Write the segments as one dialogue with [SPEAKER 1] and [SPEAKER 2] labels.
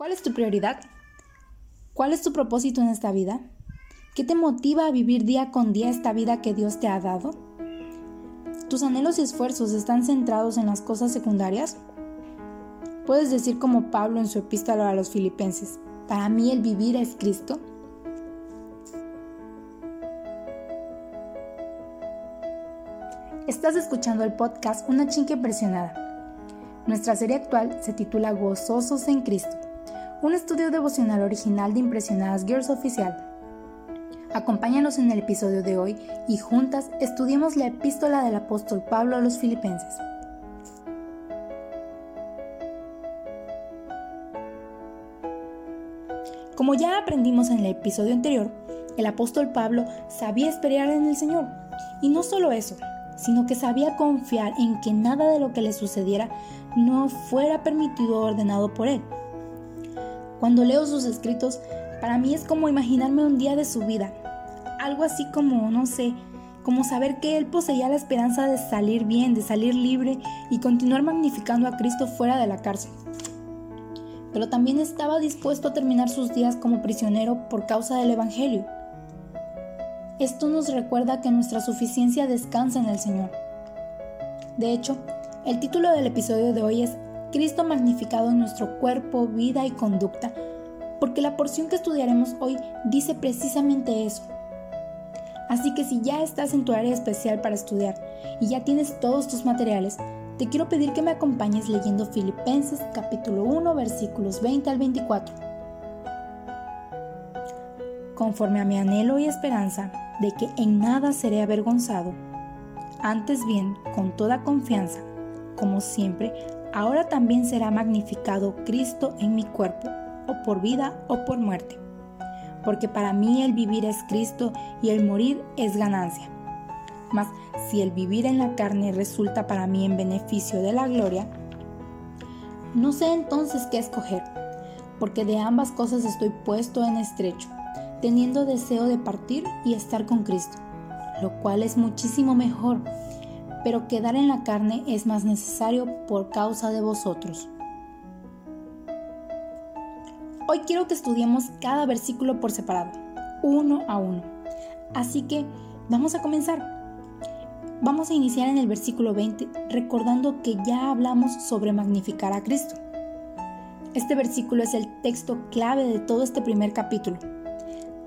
[SPEAKER 1] ¿Cuál es tu prioridad? ¿Cuál es tu propósito en esta vida? ¿Qué te motiva a vivir día con día esta vida que Dios te ha dado? ¿Tus anhelos y esfuerzos están centrados en las cosas secundarias? Puedes decir como Pablo en su epístola a los filipenses, para mí el vivir es Cristo. Estás escuchando el podcast Una chinque impresionada. Nuestra serie actual se titula Gozosos en Cristo un estudio devocional original de Impresionadas Girls Oficial. Acompáñanos en el episodio de hoy y juntas estudiemos la epístola del apóstol Pablo a los filipenses. Como ya aprendimos en el episodio anterior, el apóstol Pablo sabía esperar en el Señor. Y no solo eso, sino que sabía confiar en que nada de lo que le sucediera no fuera permitido o ordenado por él. Cuando leo sus escritos, para mí es como imaginarme un día de su vida. Algo así como, no sé, como saber que él poseía la esperanza de salir bien, de salir libre y continuar magnificando a Cristo fuera de la cárcel. Pero también estaba dispuesto a terminar sus días como prisionero por causa del Evangelio. Esto nos recuerda que nuestra suficiencia descansa en el Señor. De hecho, el título del episodio de hoy es Cristo magnificado en nuestro cuerpo, vida y conducta, porque la porción que estudiaremos hoy dice precisamente eso. Así que si ya estás en tu área especial para estudiar y ya tienes todos tus materiales, te quiero pedir que me acompañes leyendo Filipenses capítulo 1 versículos 20 al 24. Conforme a mi anhelo y esperanza de que en nada seré avergonzado, antes bien, con toda confianza, como siempre, ahora también será magnificado Cristo en mi cuerpo, o por vida o por muerte. Porque para mí el vivir es Cristo y el morir es ganancia. Mas si el vivir en la carne resulta para mí en beneficio de la gloria, no sé entonces qué escoger, porque de ambas cosas estoy puesto en estrecho, teniendo deseo de partir y estar con Cristo, lo cual es muchísimo mejor pero quedar en la carne es más necesario por causa de vosotros. Hoy quiero que estudiemos cada versículo por separado, uno a uno. Así que vamos a comenzar. Vamos a iniciar en el versículo 20 recordando que ya hablamos sobre magnificar a Cristo. Este versículo es el texto clave de todo este primer capítulo.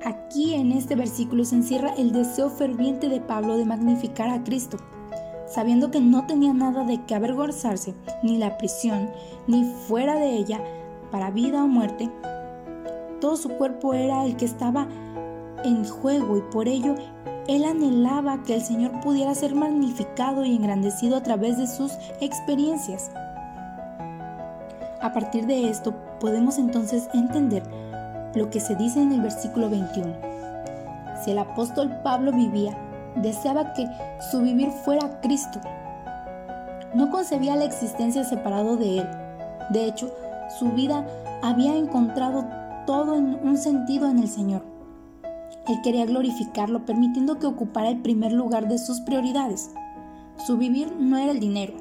[SPEAKER 1] Aquí en este versículo se encierra el deseo ferviente de Pablo de magnificar a Cristo sabiendo que no tenía nada de qué avergonzarse, ni la prisión, ni fuera de ella, para vida o muerte, todo su cuerpo era el que estaba en juego y por ello él anhelaba que el Señor pudiera ser magnificado y engrandecido a través de sus experiencias. A partir de esto podemos entonces entender lo que se dice en el versículo 21. Si el apóstol Pablo vivía deseaba que su vivir fuera Cristo. No concebía la existencia separado de Él. De hecho, su vida había encontrado todo en un sentido en el Señor. Él quería glorificarlo, permitiendo que ocupara el primer lugar de sus prioridades. Su vivir no era el dinero,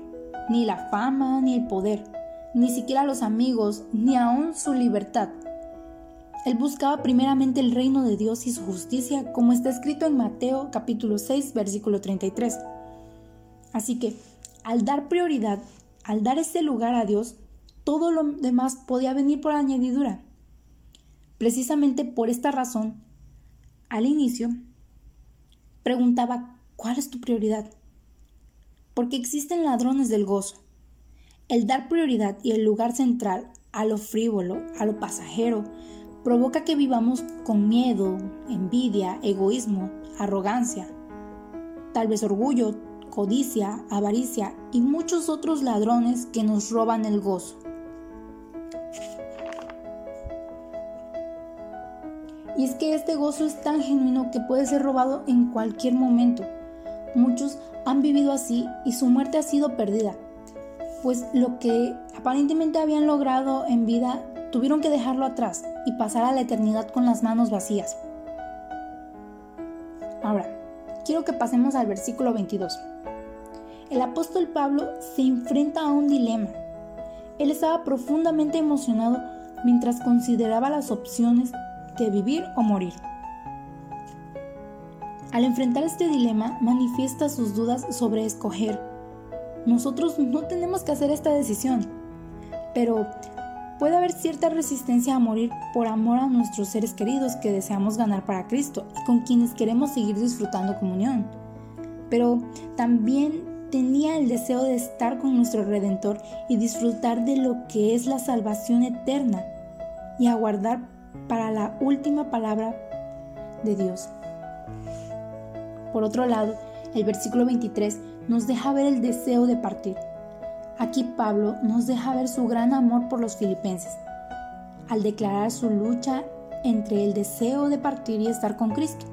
[SPEAKER 1] ni la fama, ni el poder, ni siquiera los amigos, ni aún su libertad. Él buscaba primeramente el reino de Dios y su justicia, como está escrito en Mateo capítulo 6, versículo 33. Así que, al dar prioridad, al dar ese lugar a Dios, todo lo demás podía venir por añadidura. Precisamente por esta razón, al inicio, preguntaba, ¿cuál es tu prioridad? Porque existen ladrones del gozo. El dar prioridad y el lugar central a lo frívolo, a lo pasajero, provoca que vivamos con miedo, envidia, egoísmo, arrogancia, tal vez orgullo, codicia, avaricia y muchos otros ladrones que nos roban el gozo. Y es que este gozo es tan genuino que puede ser robado en cualquier momento. Muchos han vivido así y su muerte ha sido perdida, pues lo que aparentemente habían logrado en vida tuvieron que dejarlo atrás y pasar a la eternidad con las manos vacías. Ahora, quiero que pasemos al versículo 22. El apóstol Pablo se enfrenta a un dilema. Él estaba profundamente emocionado mientras consideraba las opciones de vivir o morir. Al enfrentar este dilema, manifiesta sus dudas sobre escoger. Nosotros no tenemos que hacer esta decisión, pero puede haber cierta resistencia a morir por amor a nuestros seres queridos que deseamos ganar para Cristo y con quienes queremos seguir disfrutando comunión. Pero también tenía el deseo de estar con nuestro Redentor y disfrutar de lo que es la salvación eterna y aguardar para la última palabra de Dios. Por otro lado, el versículo 23 nos deja ver el deseo de partir. Aquí Pablo nos deja ver su gran amor por los filipenses, al declarar su lucha entre el deseo de partir y estar con Cristo,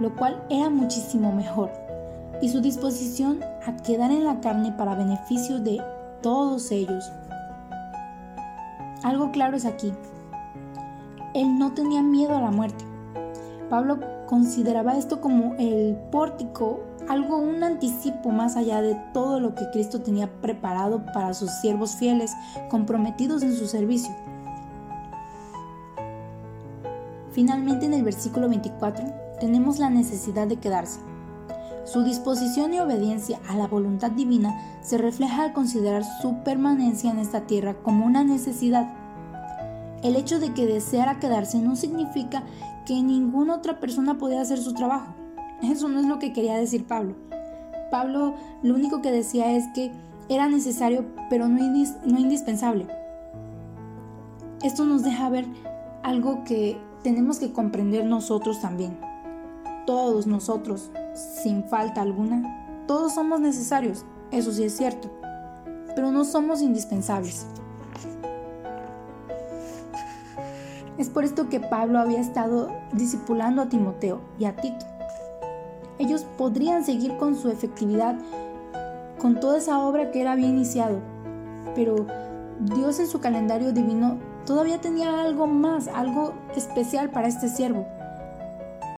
[SPEAKER 1] lo cual era muchísimo mejor, y su disposición a quedar en la carne para beneficio de todos ellos. Algo claro es aquí. Él no tenía miedo a la muerte. Pablo consideraba esto como el pórtico, algo, un anticipo más allá de todo lo que Cristo tenía preparado para sus siervos fieles, comprometidos en su servicio. Finalmente en el versículo 24 tenemos la necesidad de quedarse. Su disposición y obediencia a la voluntad divina se refleja al considerar su permanencia en esta tierra como una necesidad. El hecho de que deseara quedarse no significa que ninguna otra persona podía hacer su trabajo. Eso no es lo que quería decir Pablo. Pablo lo único que decía es que era necesario, pero no, no indispensable. Esto nos deja ver algo que tenemos que comprender nosotros también. Todos nosotros, sin falta alguna, todos somos necesarios, eso sí es cierto, pero no somos indispensables. Es por esto que Pablo había estado discipulando a Timoteo y a Tito. Ellos podrían seguir con su efectividad, con toda esa obra que él había iniciado, pero Dios en su calendario divino todavía tenía algo más, algo especial para este siervo.